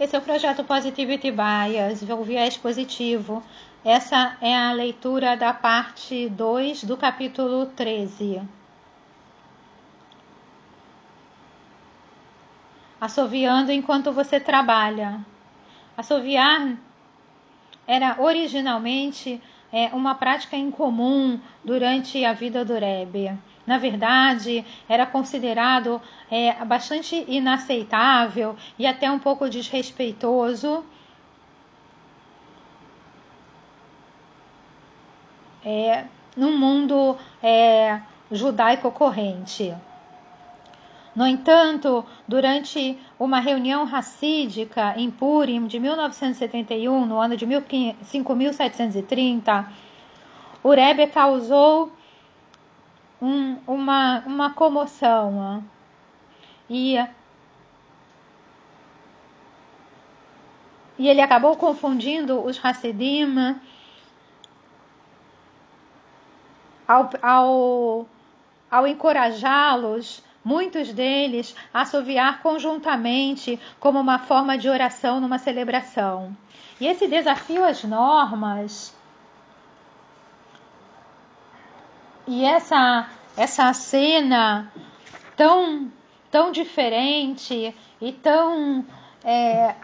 Esse é o projeto Positivity Bias, o viés positivo. Essa é a leitura da parte 2 do capítulo 13. Assoviando enquanto você trabalha. Assoviar era originalmente é, uma prática incomum durante a vida do Rebbe na verdade, era considerado é, bastante inaceitável e até um pouco desrespeitoso. É, num mundo é, judaico corrente. No entanto, durante uma reunião racídica em Purim de 1971, no ano de 5730, o Rebbe causou um, uma, uma comoção. E, e ele acabou confundindo os Hassidim ao, ao, ao encorajá-los muitos deles assoviar conjuntamente como uma forma de oração numa celebração. E esse desafio às normas E essa essa cena tão tão diferente e tão é,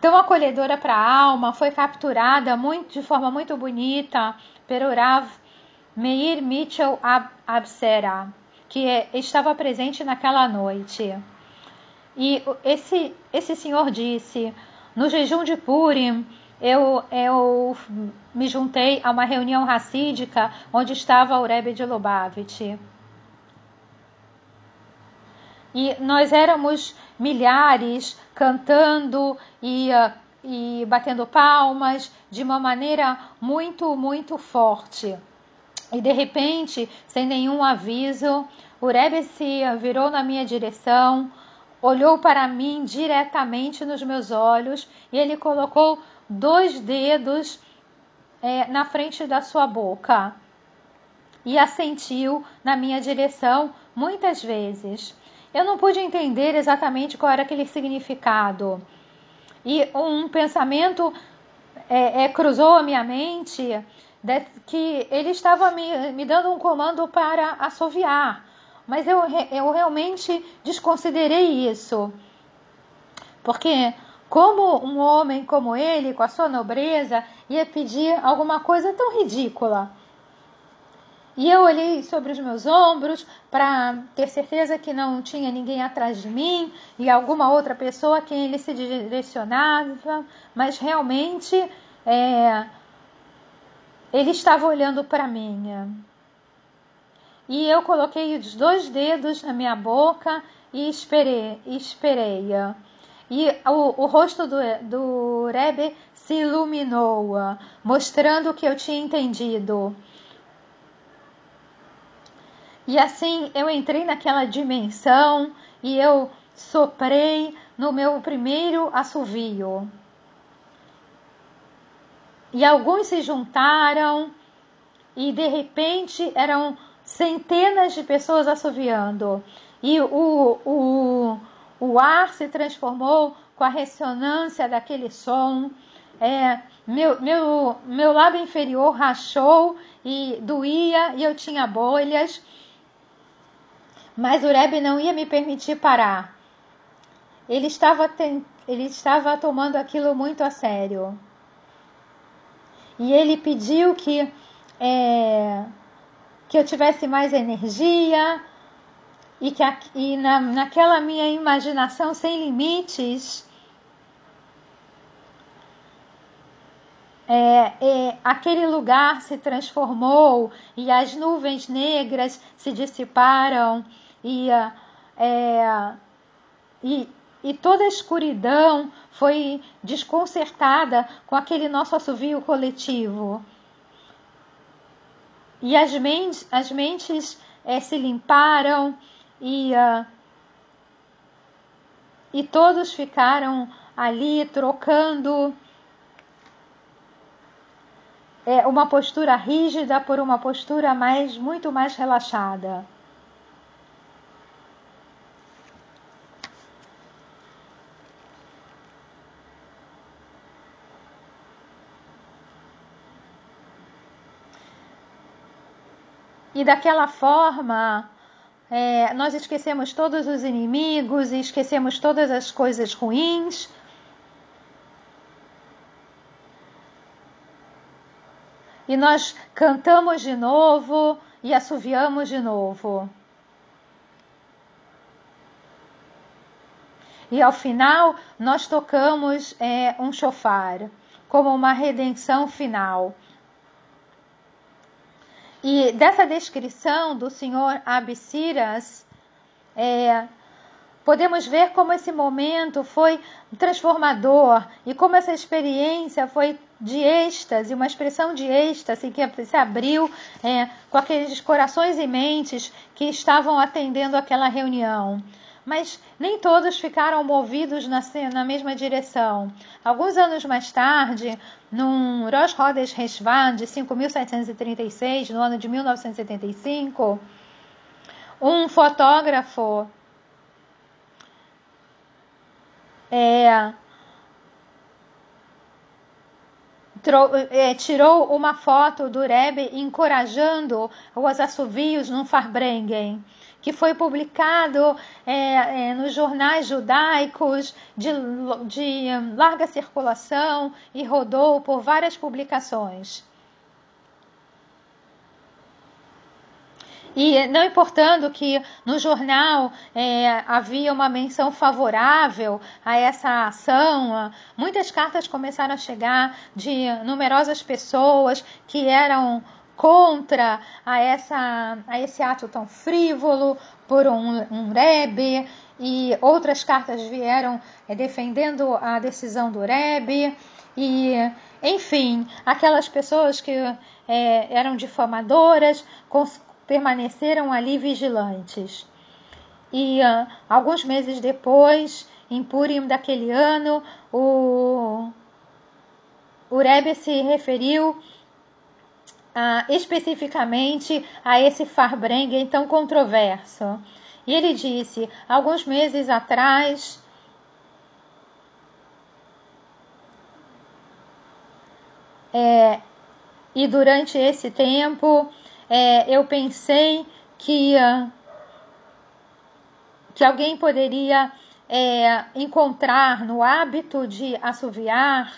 tão acolhedora para a alma foi capturada muito de forma muito bonita pelo Rav Meir Mitchell Absera, que é, estava presente naquela noite. E esse esse senhor disse: no jejum de Purim eu, eu me juntei a uma reunião racídica onde estava o Rebbe de Lubavitch. E nós éramos milhares cantando e, e batendo palmas de uma maneira muito, muito forte. E de repente, sem nenhum aviso, o Rebbe se virou na minha direção, olhou para mim diretamente nos meus olhos e ele colocou dois dedos é, na frente da sua boca e assentiu na minha direção muitas vezes. Eu não pude entender exatamente qual era aquele significado. E um pensamento é, é, cruzou a minha mente de, que ele estava me, me dando um comando para assoviar. Mas eu, eu realmente desconsiderei isso. Porque como um homem como ele, com a sua nobreza, ia pedir alguma coisa tão ridícula? E eu olhei sobre os meus ombros para ter certeza que não tinha ninguém atrás de mim e alguma outra pessoa a quem ele se direcionava, mas realmente é, ele estava olhando para mim. E eu coloquei os dois dedos na minha boca e esperei. esperei. E o, o rosto do, do Rebbe se iluminou, mostrando que eu tinha entendido. E assim eu entrei naquela dimensão e eu soprei no meu primeiro assovio. E alguns se juntaram e de repente eram centenas de pessoas assoviando. E o, o, o ar se transformou com a ressonância daquele som. É, meu, meu, meu lábio inferior rachou e doía e eu tinha bolhas. Mas o Rebbe não ia me permitir parar. Ele estava, ele estava tomando aquilo muito a sério. E ele pediu que, é, que eu tivesse mais energia, e que e na, naquela minha imaginação sem limites é, é, aquele lugar se transformou e as nuvens negras se dissiparam e, é, e, e toda a escuridão foi desconcertada com aquele nosso assovio coletivo. E as mentes, as mentes é, se limparam ia. E todos ficaram ali trocando é, uma postura rígida por uma postura mais muito mais relaxada. E daquela forma, é, nós esquecemos todos os inimigos e esquecemos todas as coisas ruins. E nós cantamos de novo e assoviamos de novo. E ao final, nós tocamos é, um chofar como uma redenção final. E dessa descrição do senhor Absiras, é, podemos ver como esse momento foi transformador e como essa experiência foi de êxtase, uma expressão de êxtase que se abriu é, com aqueles corações e mentes que estavam atendendo aquela reunião mas nem todos ficaram movidos na, na mesma direção. Alguns anos mais tarde, num Rosh Chodesh Reshvan de 5.736, no ano de 1975, um fotógrafo é, é, tirou uma foto do Rebbe encorajando os assovios num Farbrengen que foi publicado é, é, nos jornais judaicos de, de larga circulação e rodou por várias publicações. E não importando que no jornal é, havia uma menção favorável a essa ação, muitas cartas começaram a chegar de numerosas pessoas que eram contra a, essa, a esse ato tão frívolo por um, um Rebbe, e outras cartas vieram é, defendendo a decisão do Rebbe, e enfim, aquelas pessoas que é, eram difamadoras permaneceram ali vigilantes. E uh, alguns meses depois, em Purim daquele ano, o, o Rebbe se referiu ah, especificamente a esse Farbrengen tão controverso. E ele disse, alguns meses atrás, é, e durante esse tempo, é, eu pensei que, que alguém poderia é, encontrar no hábito de assoviar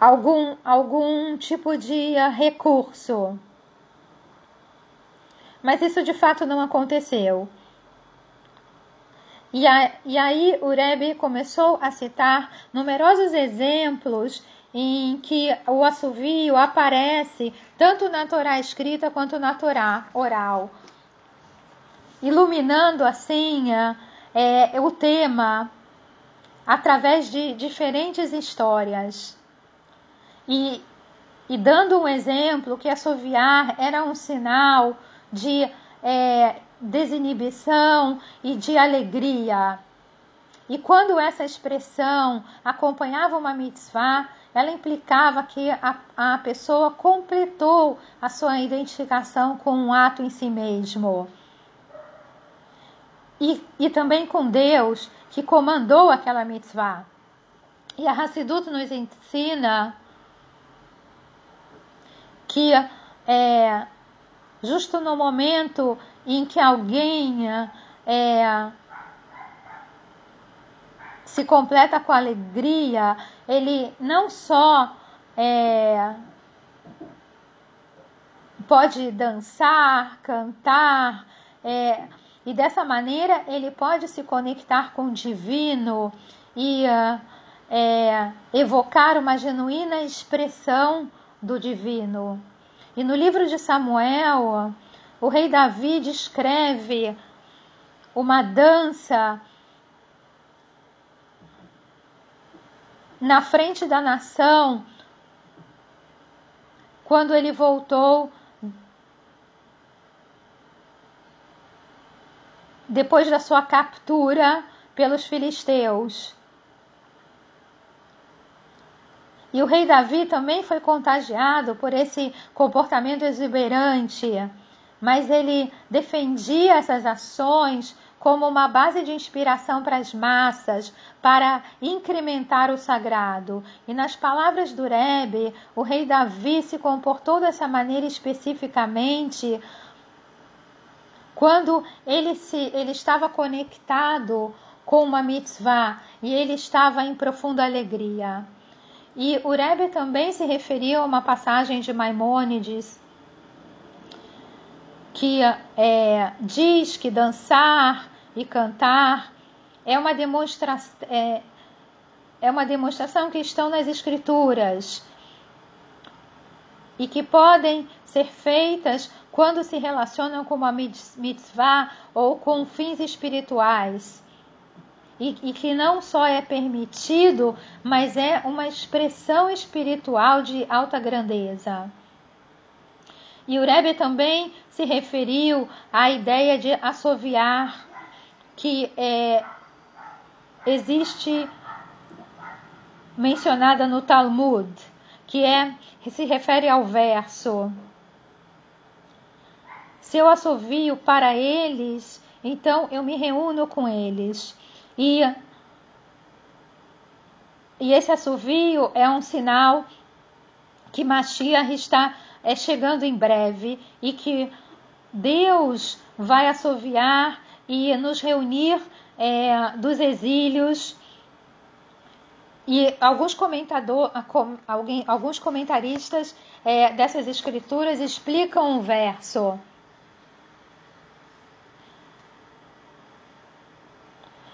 algum, algum tipo de recurso. Mas isso de fato não aconteceu. E, a, e aí o Rebbe começou a citar numerosos exemplos em que o assovio aparece tanto na Torá escrita quanto na Torá oral, iluminando assim é, o tema através de diferentes histórias. E, e dando um exemplo que assoviar era um sinal de é, desinibição e de alegria. E quando essa expressão acompanhava uma mitzvah, ela implicava que a, a pessoa completou a sua identificação com um ato em si mesmo. E, e também com Deus, que comandou aquela mitzvah. E a Hassidut nos ensina que é, justo no momento em que alguém é, se completa com alegria, ele não só é, pode dançar, cantar, é, e dessa maneira ele pode se conectar com o divino e é, evocar uma genuína expressão do divino. E no livro de Samuel, o rei Davi descreve uma dança na frente da nação quando ele voltou depois da sua captura pelos filisteus. E o rei Davi também foi contagiado por esse comportamento exuberante, mas ele defendia essas ações como uma base de inspiração para as massas, para incrementar o sagrado. E nas palavras do Rebbe, o rei Davi se comportou dessa maneira especificamente quando ele, se, ele estava conectado com uma mitzvah e ele estava em profunda alegria. E o Rebbe também se referiu a uma passagem de Maimônides que é, diz que dançar e cantar é uma, demonstra é, é uma demonstração que estão nas escrituras e que podem ser feitas quando se relacionam com uma mitzvah ou com fins espirituais. E, e, que não só é permitido, mas é uma expressão espiritual de alta grandeza. E o Rebbe também se referiu à ideia de assoviar, que é, existe mencionada no Talmud, que é se refere ao verso. Se eu assovio para eles, então eu me reúno com eles. E, e esse assovio é um sinal que Mashiach está é chegando em breve e que Deus vai assoviar e nos reunir é, dos exílios. E alguns, comentador, alguém, alguns comentaristas é, dessas escrituras explicam um verso.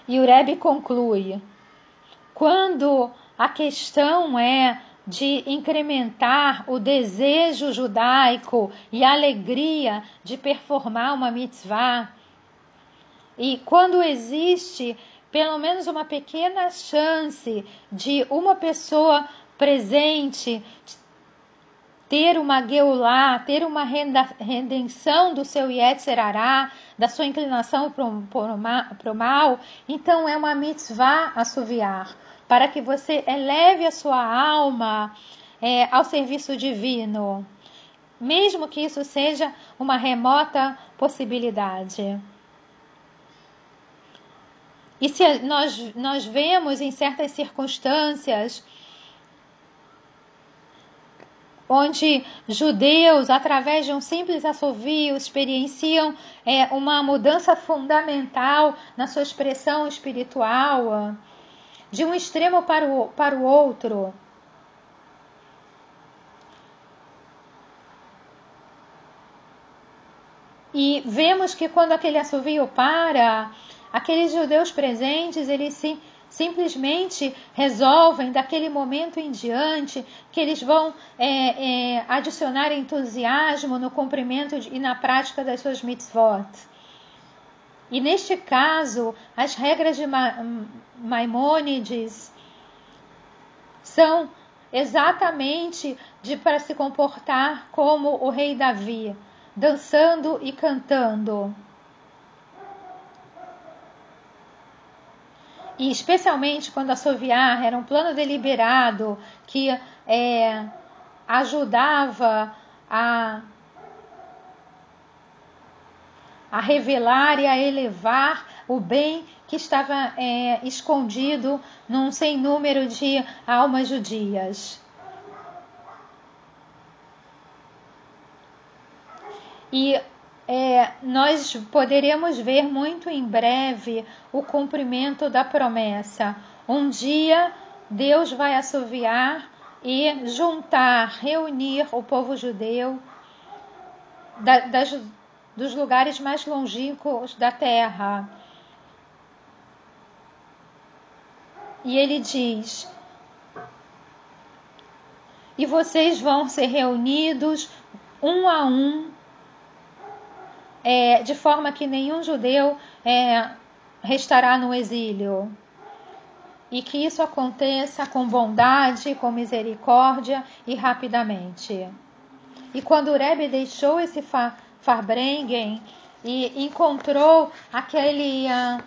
E o Rebbe conclui: quando a questão é de incrementar o desejo judaico e a alegria de performar uma mitzvah. E quando existe pelo menos uma pequena chance de uma pessoa presente ter uma geulá, ter uma redenção do seu Yetzerará, da sua inclinação para o mal, então é uma mitzvah assoviar para que você eleve a sua alma é, ao serviço divino, mesmo que isso seja uma remota possibilidade. E se nós, nós vemos em certas circunstâncias onde judeus, através de um simples assovio, experienciam é, uma mudança fundamental na sua expressão espiritual, de um extremo para o, para o outro. E vemos que quando aquele assovio para, aqueles judeus presentes, eles se, simplesmente resolvem daquele momento em diante que eles vão é, é, adicionar entusiasmo no cumprimento e na prática das suas mitzvot. E neste caso, as regras de Maimônides são exatamente de para se comportar como o rei Davi, dançando e cantando. E especialmente quando assoviar era um plano deliberado que é, ajudava a a revelar e a elevar o bem que estava é, escondido num sem número de almas judias. E é, nós poderemos ver muito em breve o cumprimento da promessa. Um dia Deus vai assoviar e juntar, reunir o povo judeu das dos lugares mais longínquos da terra. E ele diz: E vocês vão ser reunidos um a um, é, de forma que nenhum judeu é, restará no exílio. E que isso aconteça com bondade, com misericórdia e rapidamente. E quando o Rebbe deixou esse, fa Farbrengen e encontrou aquele, uh,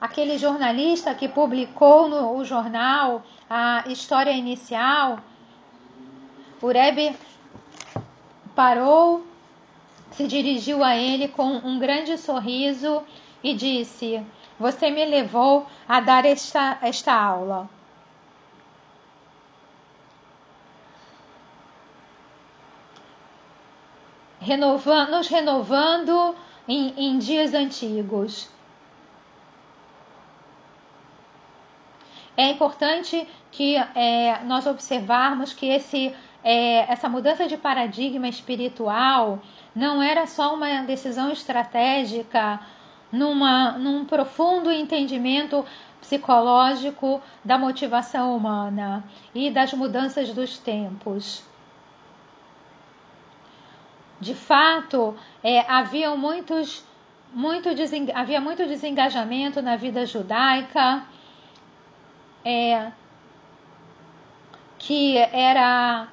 aquele jornalista que publicou no jornal a história inicial. O Rebbe parou, se dirigiu a ele com um grande sorriso e disse: Você me levou a dar esta, esta aula. Renovando, nos renovando em, em dias antigos. É importante que é, nós observarmos que esse, é, essa mudança de paradigma espiritual não era só uma decisão estratégica numa, num profundo entendimento psicológico da motivação humana e das mudanças dos tempos. De fato, é, havia, muitos, muito havia muito desengajamento na vida judaica é, que era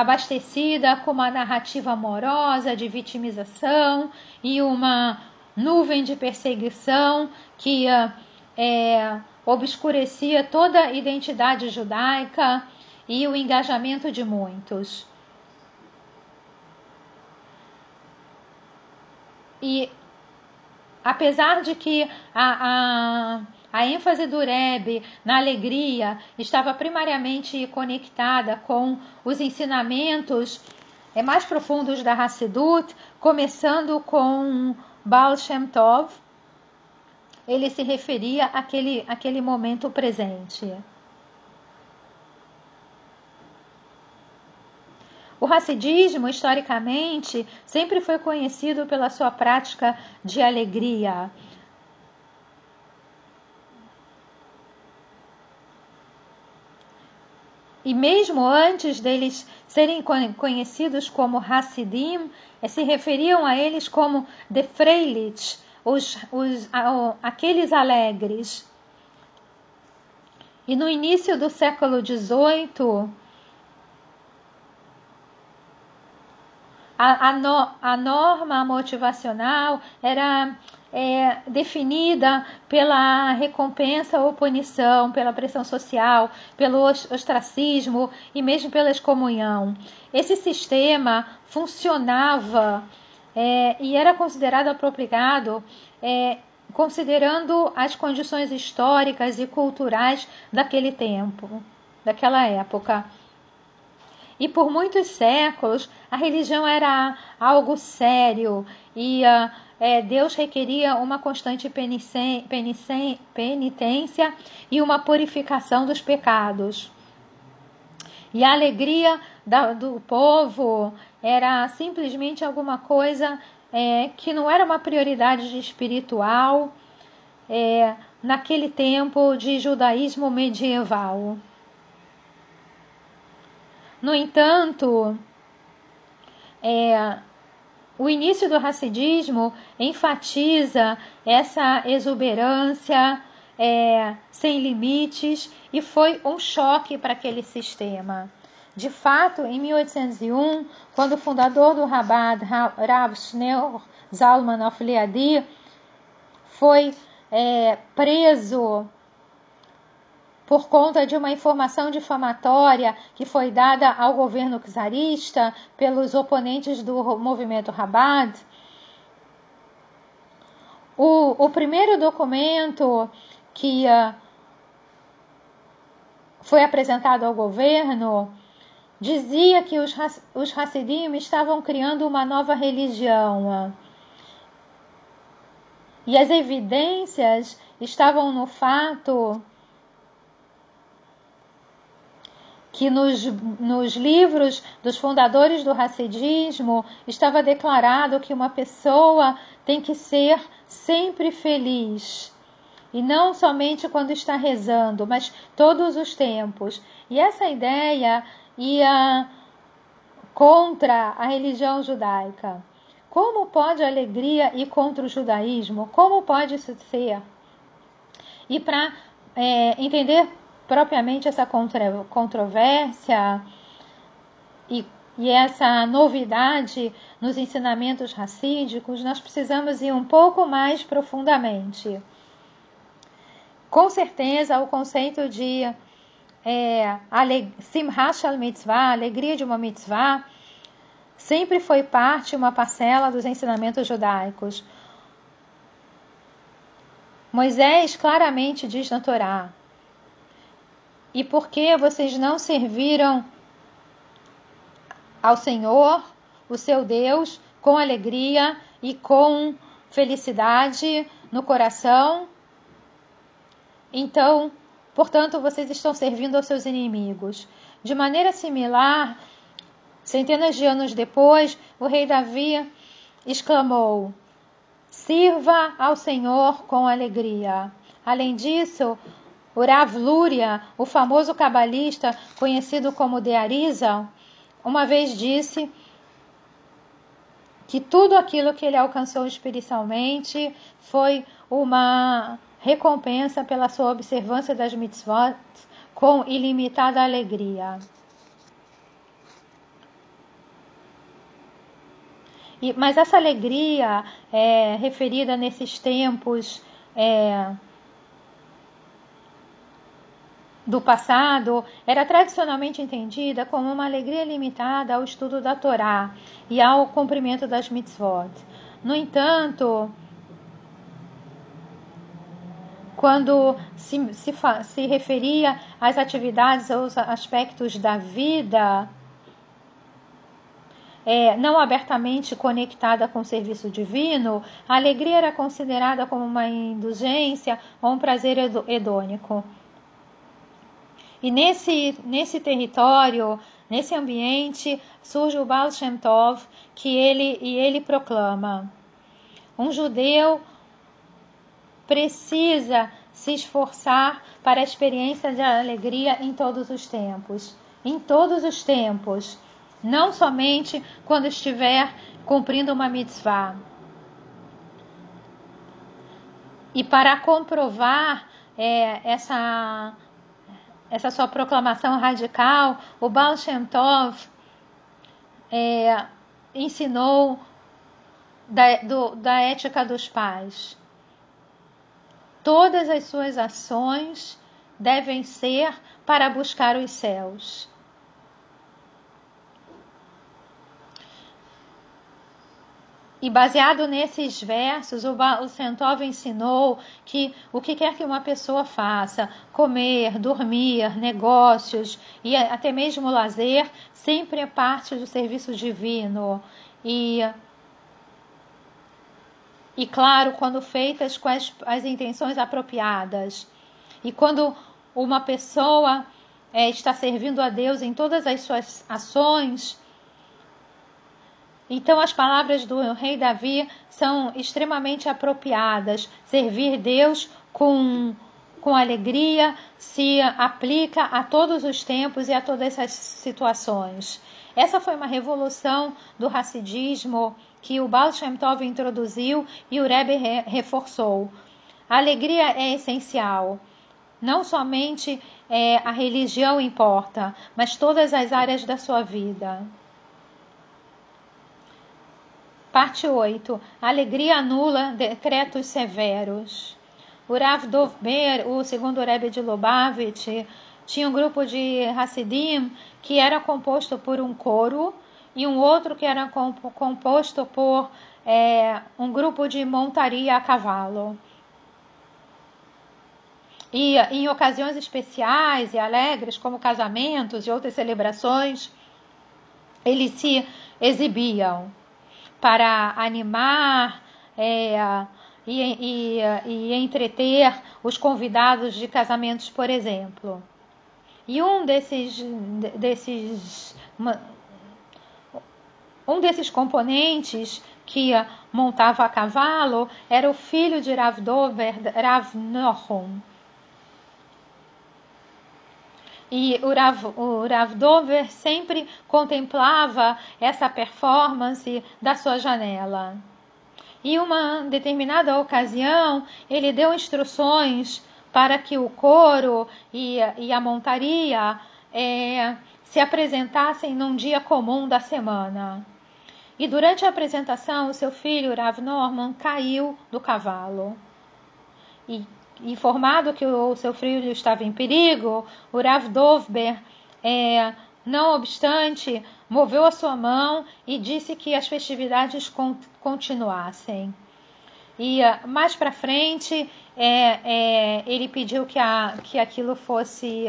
abastecida com uma narrativa amorosa de vitimização e uma nuvem de perseguição que é, obscurecia toda a identidade judaica e o engajamento de muitos. E apesar de que a, a a ênfase do Rebbe na alegria estava primariamente conectada com os ensinamentos é, mais profundos da Hassidut, começando com Baal Shem Tov. Ele se referia àquele, àquele momento presente. O racidismo, historicamente, sempre foi conhecido pela sua prática de alegria. E mesmo antes deles serem conhecidos como Hassidim, eh, se referiam a eles como de Freilich, os, os, aqueles alegres. E no início do século XVIII, a, a, no, a norma motivacional era é, definida pela recompensa ou punição, pela pressão social, pelo ostracismo e mesmo pela excomunhão. Esse sistema funcionava é, e era considerado apropriado é, considerando as condições históricas e culturais daquele tempo, daquela época. E por muitos séculos a religião era algo sério e uh, é, Deus requeria uma constante penitência e uma purificação dos pecados. E a alegria da, do povo era simplesmente alguma coisa é, que não era uma prioridade espiritual é, naquele tempo de judaísmo medieval. No entanto, é, o início do racidismo enfatiza essa exuberância é, sem limites e foi um choque para aquele sistema. De fato, em 1801, quando o fundador do Rabad, Rav Shneur Zalman of Liadi, foi é, preso por conta de uma informação difamatória que foi dada ao governo czarista pelos oponentes do movimento Rabat. O, o primeiro documento que uh, foi apresentado ao governo dizia que os, os Hassidim estavam criando uma nova religião. E as evidências estavam no fato que nos, nos livros dos fundadores do racidismo estava declarado que uma pessoa tem que ser sempre feliz. E não somente quando está rezando, mas todos os tempos. E essa ideia ia contra a religião judaica. Como pode a alegria ir contra o judaísmo? Como pode isso ser? E para é, entender propriamente essa controvérsia e, e essa novidade nos ensinamentos racídicos, nós precisamos ir um pouco mais profundamente. Com certeza, o conceito de é, Simha Shal Mitzvah, alegria de uma mitzvah, sempre foi parte, uma parcela dos ensinamentos judaicos. Moisés claramente diz na Torá: E por que vocês não serviram ao Senhor, o seu Deus, com alegria e com felicidade no coração? Então, portanto, vocês estão servindo aos seus inimigos. De maneira similar, centenas de anos depois, o rei Davi exclamou: Sirva ao Senhor com alegria. Além disso, Urav Lúria, o famoso cabalista conhecido como Dearizal, uma vez disse que tudo aquilo que ele alcançou espiritualmente foi uma recompensa pela sua observância das mitzvot com ilimitada alegria. E, mas essa alegria é, referida nesses tempos é, do passado era tradicionalmente entendida como uma alegria limitada ao estudo da Torá e ao cumprimento das mitzvot. No entanto, quando se, se, se referia às atividades, aos aspectos da vida, é, não abertamente conectada com o serviço divino, a alegria era considerada como uma indulgência ou um prazer hedônico. E nesse, nesse território, nesse ambiente, surge o Baal Shem Tov, que ele, e ele proclama: um judeu precisa se esforçar para a experiência de alegria em todos os tempos. Em todos os tempos não somente quando estiver cumprindo uma mitzvah. E para comprovar é, essa, essa sua proclamação radical, o Baal Shem Tov é, ensinou da, do, da ética dos pais. Todas as suas ações devem ser para buscar os céus. E baseado nesses versos, o, o Sentov ensinou que o que quer que uma pessoa faça, comer, dormir, negócios e até mesmo lazer, sempre é parte do serviço divino. E, e claro, quando feitas com as, as intenções apropriadas. E quando uma pessoa é, está servindo a Deus em todas as suas ações, então, as palavras do rei Davi são extremamente apropriadas. Servir Deus com, com alegria se aplica a todos os tempos e a todas as situações. Essa foi uma revolução do racidismo que o Baal Shem Tov introduziu e o Rebbe re reforçou. A alegria é essencial. Não somente é, a religião importa, mas todas as áreas da sua vida. Parte 8. Alegria anula decretos severos. O Rav Dovber, o segundo Rebbe de Lubavitch, tinha um grupo de Hassidim que era composto por um coro e um outro que era composto por é, um grupo de montaria a cavalo. E em ocasiões especiais e alegres, como casamentos e outras celebrações, eles se exibiam para animar é, e, e, e entreter os convidados de casamentos, por exemplo. E um desses, desses um desses componentes que montava a cavalo era o filho de Rav Dover, Rav Nohum. E o Rav, Dover sempre contemplava essa performance da sua janela. E uma determinada ocasião, ele deu instruções para que o coro e, e a montaria é, se apresentassem num dia comum da semana. E durante a apresentação, o seu filho, Rav Norman, caiu do cavalo. E informado que o seu filho estava em perigo, o Rav Dovber, é, não obstante, moveu a sua mão e disse que as festividades continuassem. E uh, mais para frente, é, é, ele pediu que, a, que aquilo fosse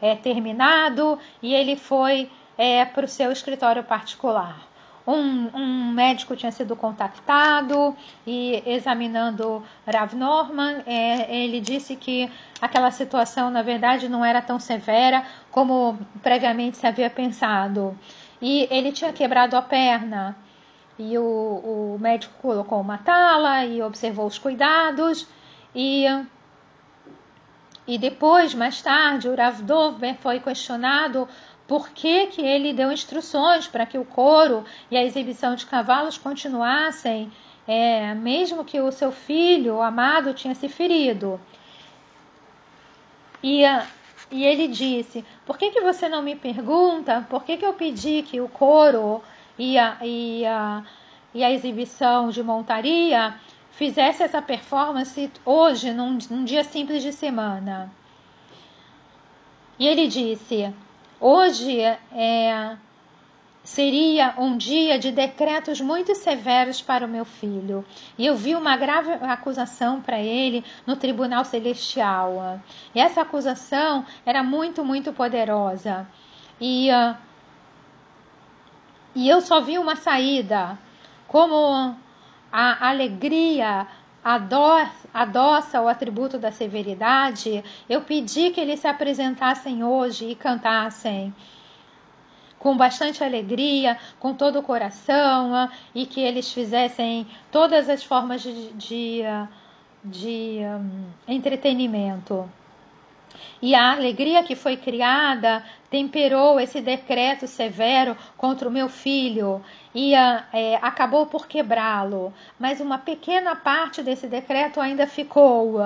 é, terminado e ele foi é, para o seu escritório particular. Um, um, médico tinha sido contactado e examinando Rav Norman, é, ele disse que aquela situação, na verdade, não era tão severa como previamente se havia pensado. E ele tinha quebrado a perna. E o, o médico colocou uma tala e observou os cuidados. E, e depois, mais tarde, o Rav Dovber foi questionado por que, que ele deu instruções para que o coro e a exibição de cavalos continuassem, é, mesmo que o seu filho, o amado, tinha se ferido. E, e ele disse: Por que, que você não me pergunta por que, que eu pedi que o coro e a, e a, e a exibição de montaria fizesse essa performance hoje, num, num dia simples de semana? E ele disse: Hoje é, seria um dia de decretos muito severos para o meu filho. E eu vi uma grave acusação para ele no tribunal celestial. E essa acusação era muito, muito poderosa. E, uh, e eu só vi uma saída. Como a alegria adoça o atributo da severidade, eu pedi que eles se apresentassem hoje e cantassem com bastante alegria, com todo o coração, e que eles fizessem todas as formas de, de, de um, entretenimento. E a alegria que foi criada temperou esse decreto severo contra o meu filho e é, acabou por quebrá-lo. Mas uma pequena parte desse decreto ainda ficou.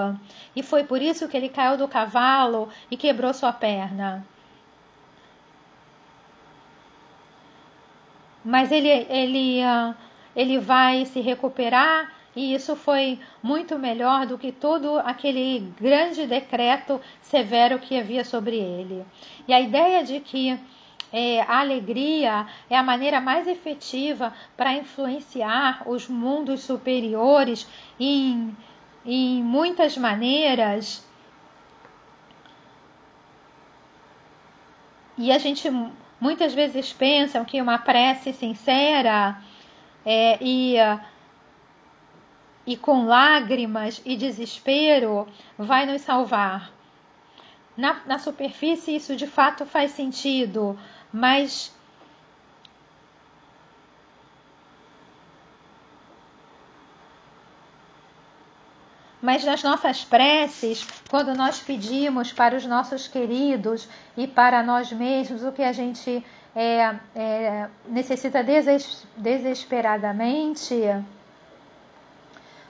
E foi por isso que ele caiu do cavalo e quebrou sua perna. Mas ele, ele, ele vai se recuperar e isso foi muito melhor do que todo aquele grande decreto severo que havia sobre ele. E a ideia de que é, a alegria é a maneira mais efetiva para influenciar os mundos superiores em, em muitas maneiras. E a gente muitas vezes pensa que uma prece sincera é, e, e com lágrimas e desespero vai nos salvar. Na, na superfície, isso de fato faz sentido, mas Mas nas nossas preces, quando nós pedimos para os nossos queridos e para nós mesmos o que a gente é, é, necessita deses, desesperadamente,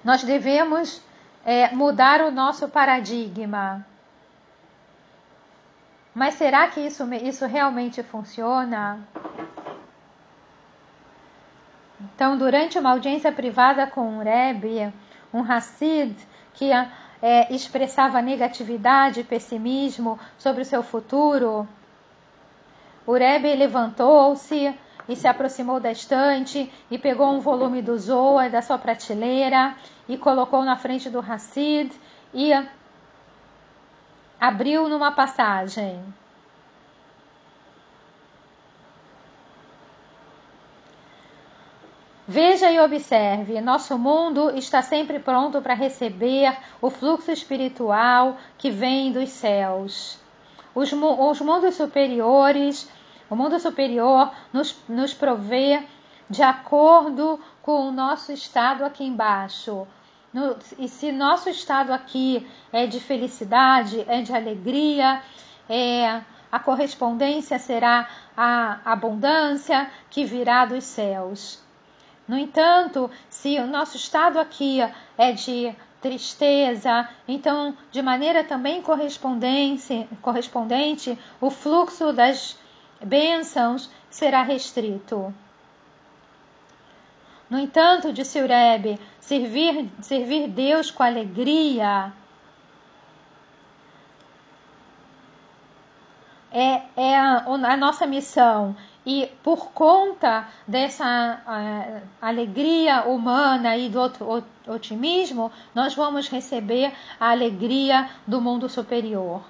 nós devemos é, mudar o nosso paradigma. Mas será que isso, isso realmente funciona? Então, durante uma audiência privada com um Rebbe, um Hassid, que é, expressava negatividade pessimismo sobre o seu futuro, o Rebbe levantou-se e se aproximou da estante e pegou um volume do Zohar da sua prateleira e colocou na frente do Hassid e abriu numa passagem. Veja e observe: nosso mundo está sempre pronto para receber o fluxo espiritual que vem dos céus. Os, os mundos superiores, o mundo superior nos, nos provê de acordo com o nosso estado aqui embaixo. No, e se nosso estado aqui é de felicidade, é de alegria, é, a correspondência será a abundância que virá dos céus. No entanto, se o nosso estado aqui é de tristeza, então, de maneira também correspondente, correspondente o fluxo das bênçãos será restrito. No entanto, disse o Rebbe, servir, servir Deus com alegria é, é a, a nossa missão. E por conta dessa alegria humana e do otimismo, nós vamos receber a alegria do mundo superior.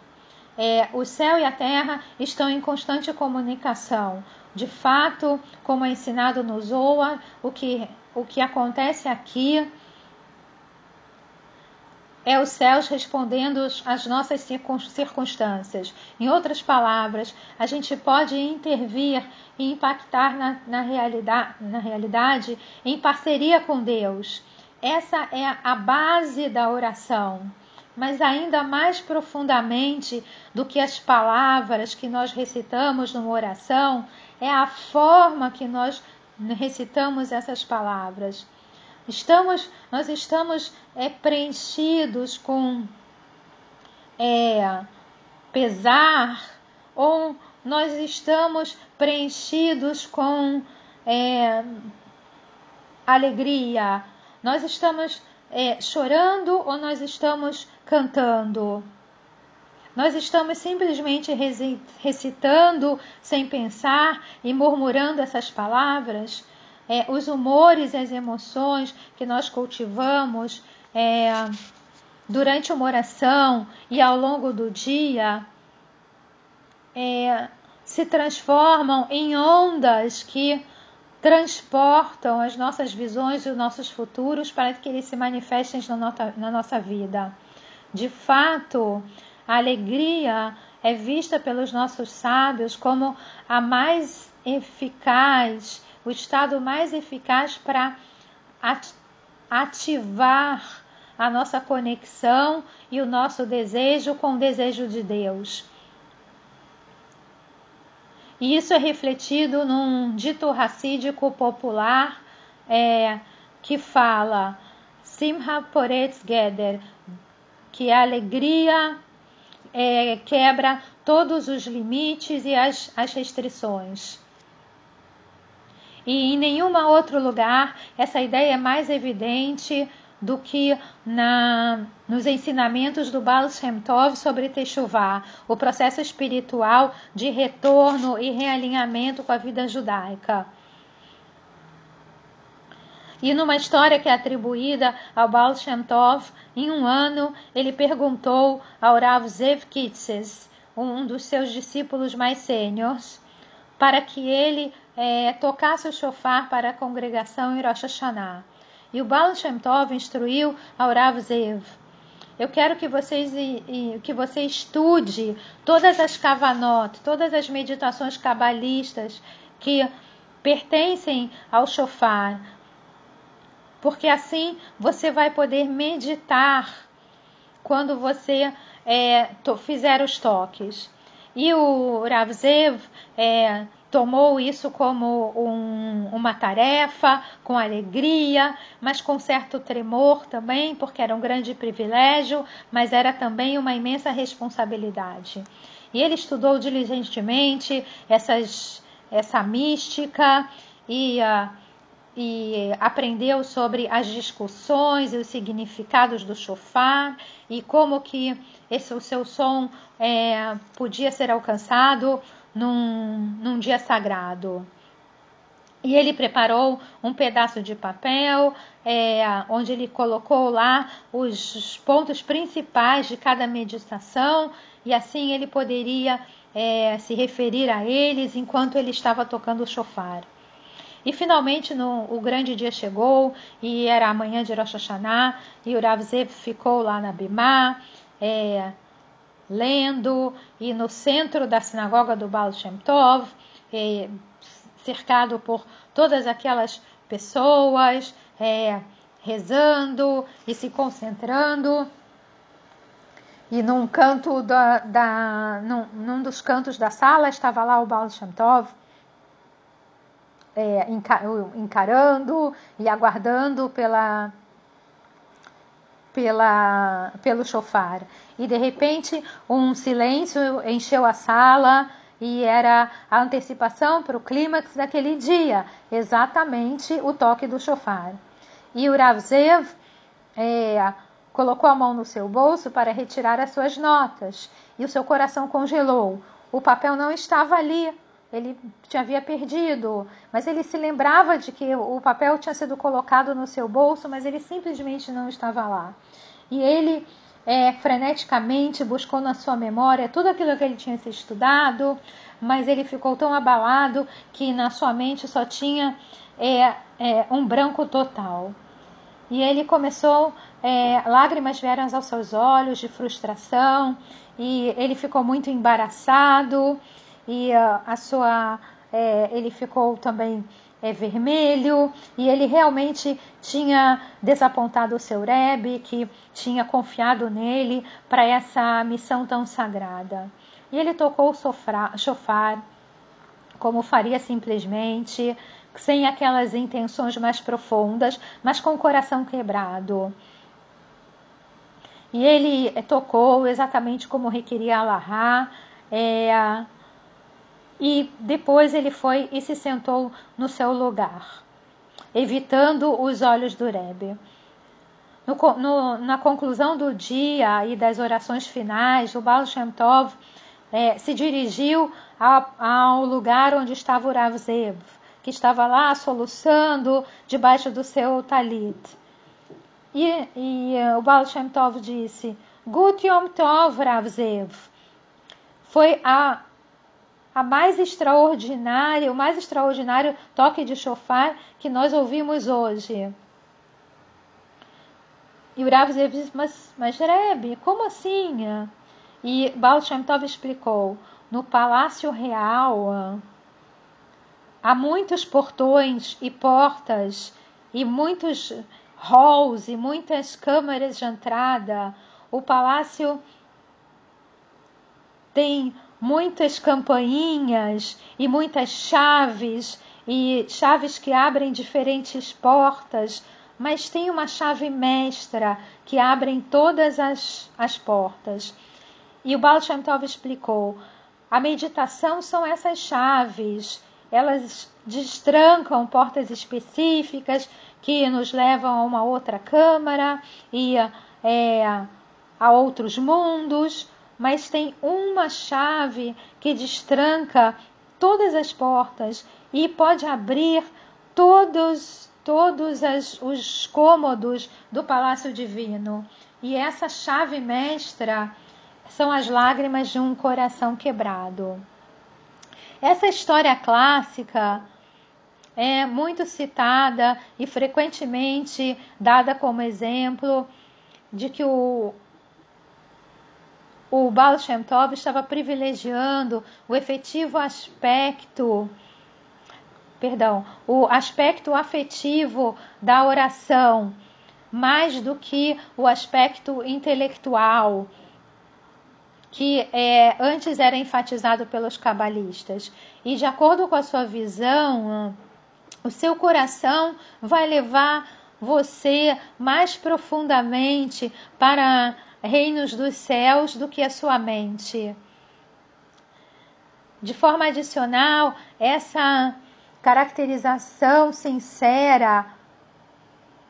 É, o céu e a terra estão em constante comunicação. De fato, como é ensinado no Zoa, o que, o que acontece aqui é os céus respondendo às nossas circunstâncias. Em outras palavras, a gente pode intervir e impactar na, na, realidade, na realidade em parceria com Deus. Essa é a base da oração. Mas ainda mais profundamente do que as palavras que nós recitamos numa oração, é a forma que nós recitamos essas palavras. Estamos, nós estamos é, preenchidos com é, pesar ou nós estamos preenchidos com é, alegria, nós estamos é, chorando ou nós estamos cantando? Nós estamos simplesmente recitando sem pensar e murmurando essas palavras? É, os humores e as emoções que nós cultivamos é, durante uma oração e ao longo do dia é, se transformam em ondas que transportam as nossas visões e os nossos futuros para que eles se manifestem na nossa, na nossa vida. De fato, a alegria é vista pelos nossos sábios como a mais eficaz, o estado mais eficaz para ativar a nossa conexão e o nosso desejo com o desejo de Deus. E isso é refletido num dito racídico popular é, que fala Simha Poretz Geder, que a alegria é, quebra todos os limites e as, as restrições. E em nenhum outro lugar essa ideia é mais evidente do que na, nos ensinamentos do Baal Shem Tov sobre Teshuvah, o processo espiritual de retorno e realinhamento com a vida judaica. E numa história que é atribuída ao Baal Shem Tov, em um ano ele perguntou ao Rav Zev Kitzes, um dos seus discípulos mais sêniores, para que ele é, tocasse o shofar para a congregação em Rosh Hashanah. E o Baal Shem Tov instruiu ao Rav Zev. Eu quero que, vocês, que você estude todas as kavanot, todas as meditações cabalistas que pertencem ao shofar, porque assim você vai poder meditar quando você é, fizer os toques. E o Rav Zev é, tomou isso como um, uma tarefa, com alegria, mas com certo tremor também, porque era um grande privilégio, mas era também uma imensa responsabilidade. E ele estudou diligentemente essas, essa mística e, uh, e aprendeu sobre as discussões e os significados do chofar e como que esse, o seu som é, podia ser alcançado num, num dia sagrado. E ele preparou um pedaço de papel, é, onde ele colocou lá os pontos principais de cada meditação, e assim ele poderia é, se referir a eles enquanto ele estava tocando o chofar. E finalmente no, o grande dia chegou, e era a manhã de Rosh Hashanah, e o Rav ficou lá na Bimá, é, lendo, e no centro da sinagoga do Baal Shem Tov, é, cercado por todas aquelas pessoas, é, rezando e se concentrando. E num canto da, da num, num, dos cantos da sala estava lá o Baal Shem Tov, é, encarando e aguardando pela, pela, pelo chofar. E de repente um silêncio encheu a sala e era a antecipação para o clímax daquele dia, exatamente o toque do chofar. E o Rav Zev é, colocou a mão no seu bolso para retirar as suas notas e o seu coração congelou. O papel não estava ali, ele tinha havia perdido, mas ele se lembrava de que o papel tinha sido colocado no seu bolso, mas ele simplesmente não estava lá. E ele é, freneticamente buscou na sua memória tudo aquilo que ele tinha se estudado, mas ele ficou tão abalado que na sua mente só tinha é, é, um branco total. E ele começou, é, lágrimas vieram aos seus olhos de frustração, e ele ficou muito embaraçado e a, a sua é, ele ficou também é, vermelho e ele realmente tinha desapontado o seu Rebbe, que tinha confiado nele para essa missão tão sagrada. E ele tocou o chofar como faria simplesmente, sem aquelas intenções mais profundas, mas com o coração quebrado. E ele é, tocou exatamente como requeria Allahá, é, e depois ele foi e se sentou no seu lugar, evitando os olhos do Rebbe. No, no, na conclusão do dia e das orações finais, o Baal Shem Tov é, se dirigiu ao, ao, lugar onde estava o Rav Zev, que estava lá soluçando debaixo do seu talit. E, e uh, o Baal Shem Tov disse: Gut Yom Tov, Rav. Foi a, a mais extraordinária, o mais extraordinário toque de chofar que nós ouvimos hoje. E o Rav disse: Mas, mas Rebbe, como assim? E Baal Shem Tov explicou: No palácio real há muitos portões e portas e muitos halls e muitas câmaras de entrada. O palácio tem muitas campainhas e muitas chaves e chaves que abrem diferentes portas, mas tem uma chave mestra que abre todas as, as portas. E o Baal Shem Tov explicou: a meditação são essas chaves, elas destrancam portas específicas que nos levam a uma outra câmara e é, a outros mundos, mas tem uma chave que destranca todas as portas e pode abrir todos todos as, os cômodos do palácio divino. E essa chave mestra são as lágrimas de um coração quebrado. Essa história clássica é muito citada e frequentemente dada como exemplo de que o, o Baal Shem Tov estava privilegiando o efetivo aspecto, perdão, o aspecto afetivo da oração, mais do que o aspecto intelectual, que é, antes era enfatizado pelos cabalistas. E de acordo com a sua visão, o seu coração vai levar você mais profundamente para reinos dos céus do que a sua mente. De forma adicional, essa caracterização sincera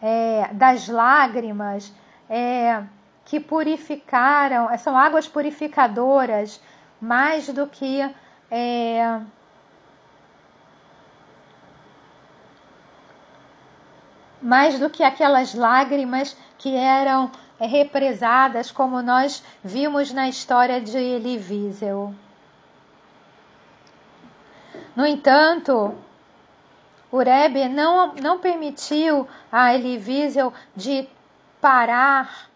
é, das lágrimas é, que purificaram, são águas purificadoras mais do que é, mais do que aquelas lágrimas que eram represadas, como nós vimos na história de Elie Wiesel. No entanto, o Rebbe não, não permitiu a Elie Wiesel de parar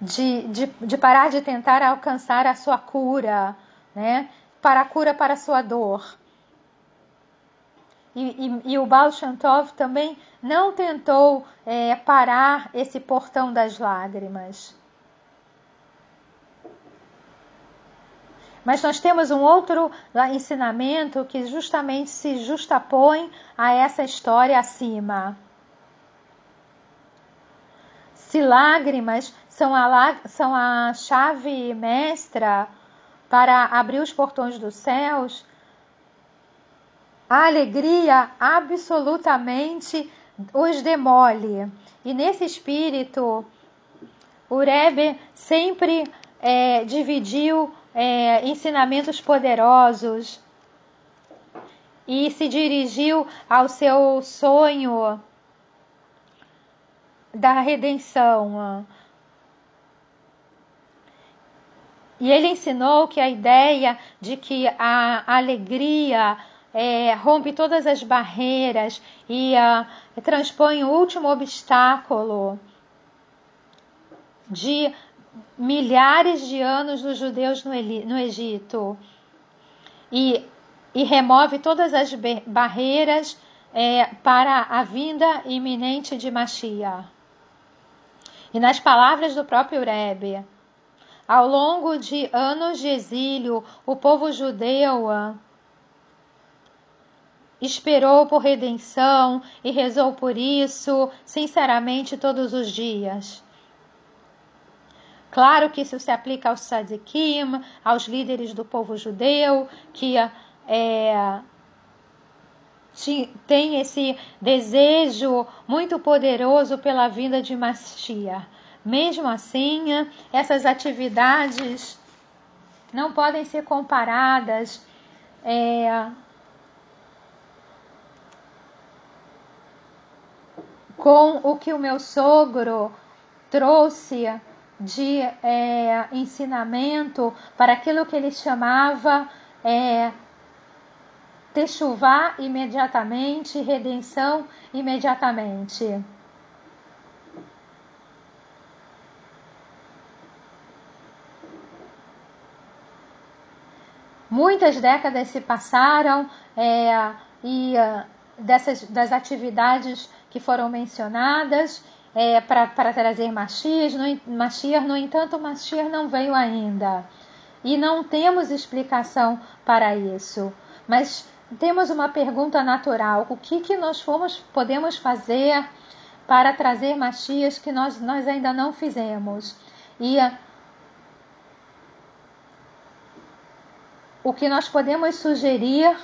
de, de, de, parar de tentar alcançar a sua cura, né? para a cura para a sua dor. E, e, e o Baal Shantov também não tentou é, parar esse portão das lágrimas. Mas nós temos um outro ensinamento que justamente se justapõe a essa história acima. Se lágrimas são a, são a chave mestra para abrir os portões dos céus, a alegria absolutamente os demole. E nesse espírito, o Rebbe sempre é, dividiu é, ensinamentos poderosos e se dirigiu ao seu sonho da redenção. E ele ensinou que a ideia de que a alegria é, rompe todas as barreiras e uh, transpõe o último obstáculo de milhares de anos dos judeus no, no Egito e, e, remove todas as barreiras é, para a vinda iminente de Mashiach. E nas palavras do próprio Rebbe, ao longo de anos de exílio, o povo judeu ah, esperou por redenção e rezou por isso, sinceramente, todos os dias. Claro que isso se aplica aos tzadikim, aos líderes do povo judeu, que é, tem esse desejo muito poderoso pela vinda de Mashiach. Mesmo assim, essas atividades não podem ser comparadas é, com o que o meu sogro trouxe de é, ensinamento para aquilo que ele chamava é, techuvá imediatamente, redenção imediatamente. Muitas décadas se passaram é, e uh, dessas das atividades que foram mencionadas é, para trazer Mashiach. No, no entanto, Mashiach não veio ainda. E não temos explicação para isso. Mas temos uma pergunta natural: o que, que nós fomos, podemos fazer para trazer Mashiach que nós, nós ainda não fizemos? E uh, o que nós podemos sugerir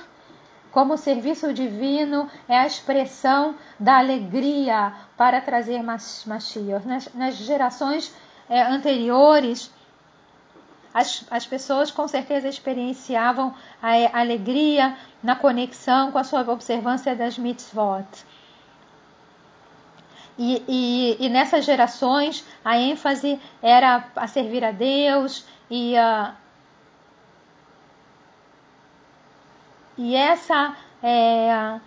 como serviço divino é a expressão da alegria para trazer Mashiach. Nas, nas gerações é, anteriores, as, as pessoas com certeza experienciavam a, a alegria na conexão com a sua observância das mitzvot. E, e, e, nessas gerações a ênfase era a servir a Deus e a, E essa, é,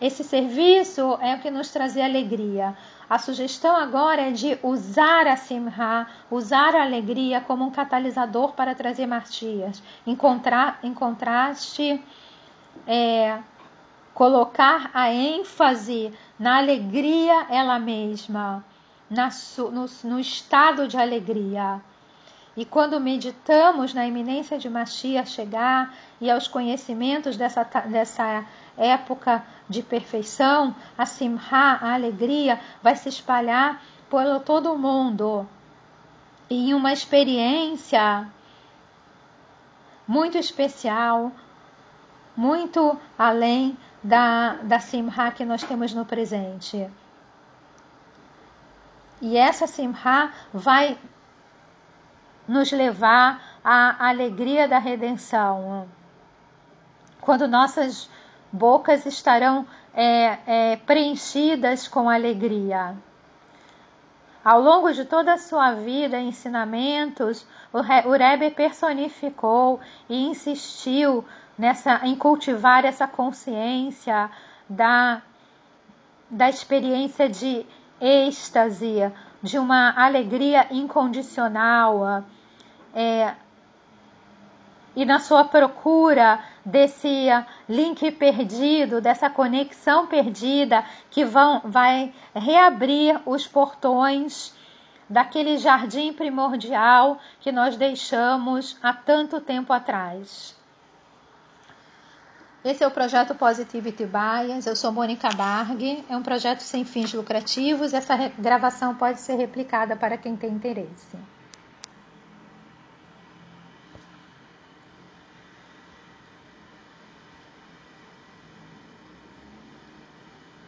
esse serviço é o que nos trazia alegria. A sugestão agora é de usar a simha, usar a alegria como um catalisador para trazer martias. Em, contra, em contraste, é, colocar a ênfase na alegria ela mesma, na, no, no estado de alegria. E quando meditamos na iminência de Mashiach chegar e aos conhecimentos dessa, dessa época de perfeição, a simha, a alegria, vai se espalhar por todo o mundo. E em uma experiência muito especial, muito além da, da simha que nós temos no presente. E essa simha vai nos levar à alegria da redenção. Quando nossas bocas estarão é, é, preenchidas com alegria. Ao longo de toda a sua vida ensinamentos, o Rebbe personificou e insistiu nessa, em cultivar essa consciência da, da experiência de êxtase, de uma alegria incondicional. É, e na sua procura desse link perdido, dessa conexão perdida que vão, vai reabrir os portões daquele jardim primordial que nós deixamos há tanto tempo atrás. Esse é o projeto Positivity Bias. Eu sou Mônica Barg. É um projeto sem fins lucrativos. Essa gravação pode ser replicada para quem tem interesse.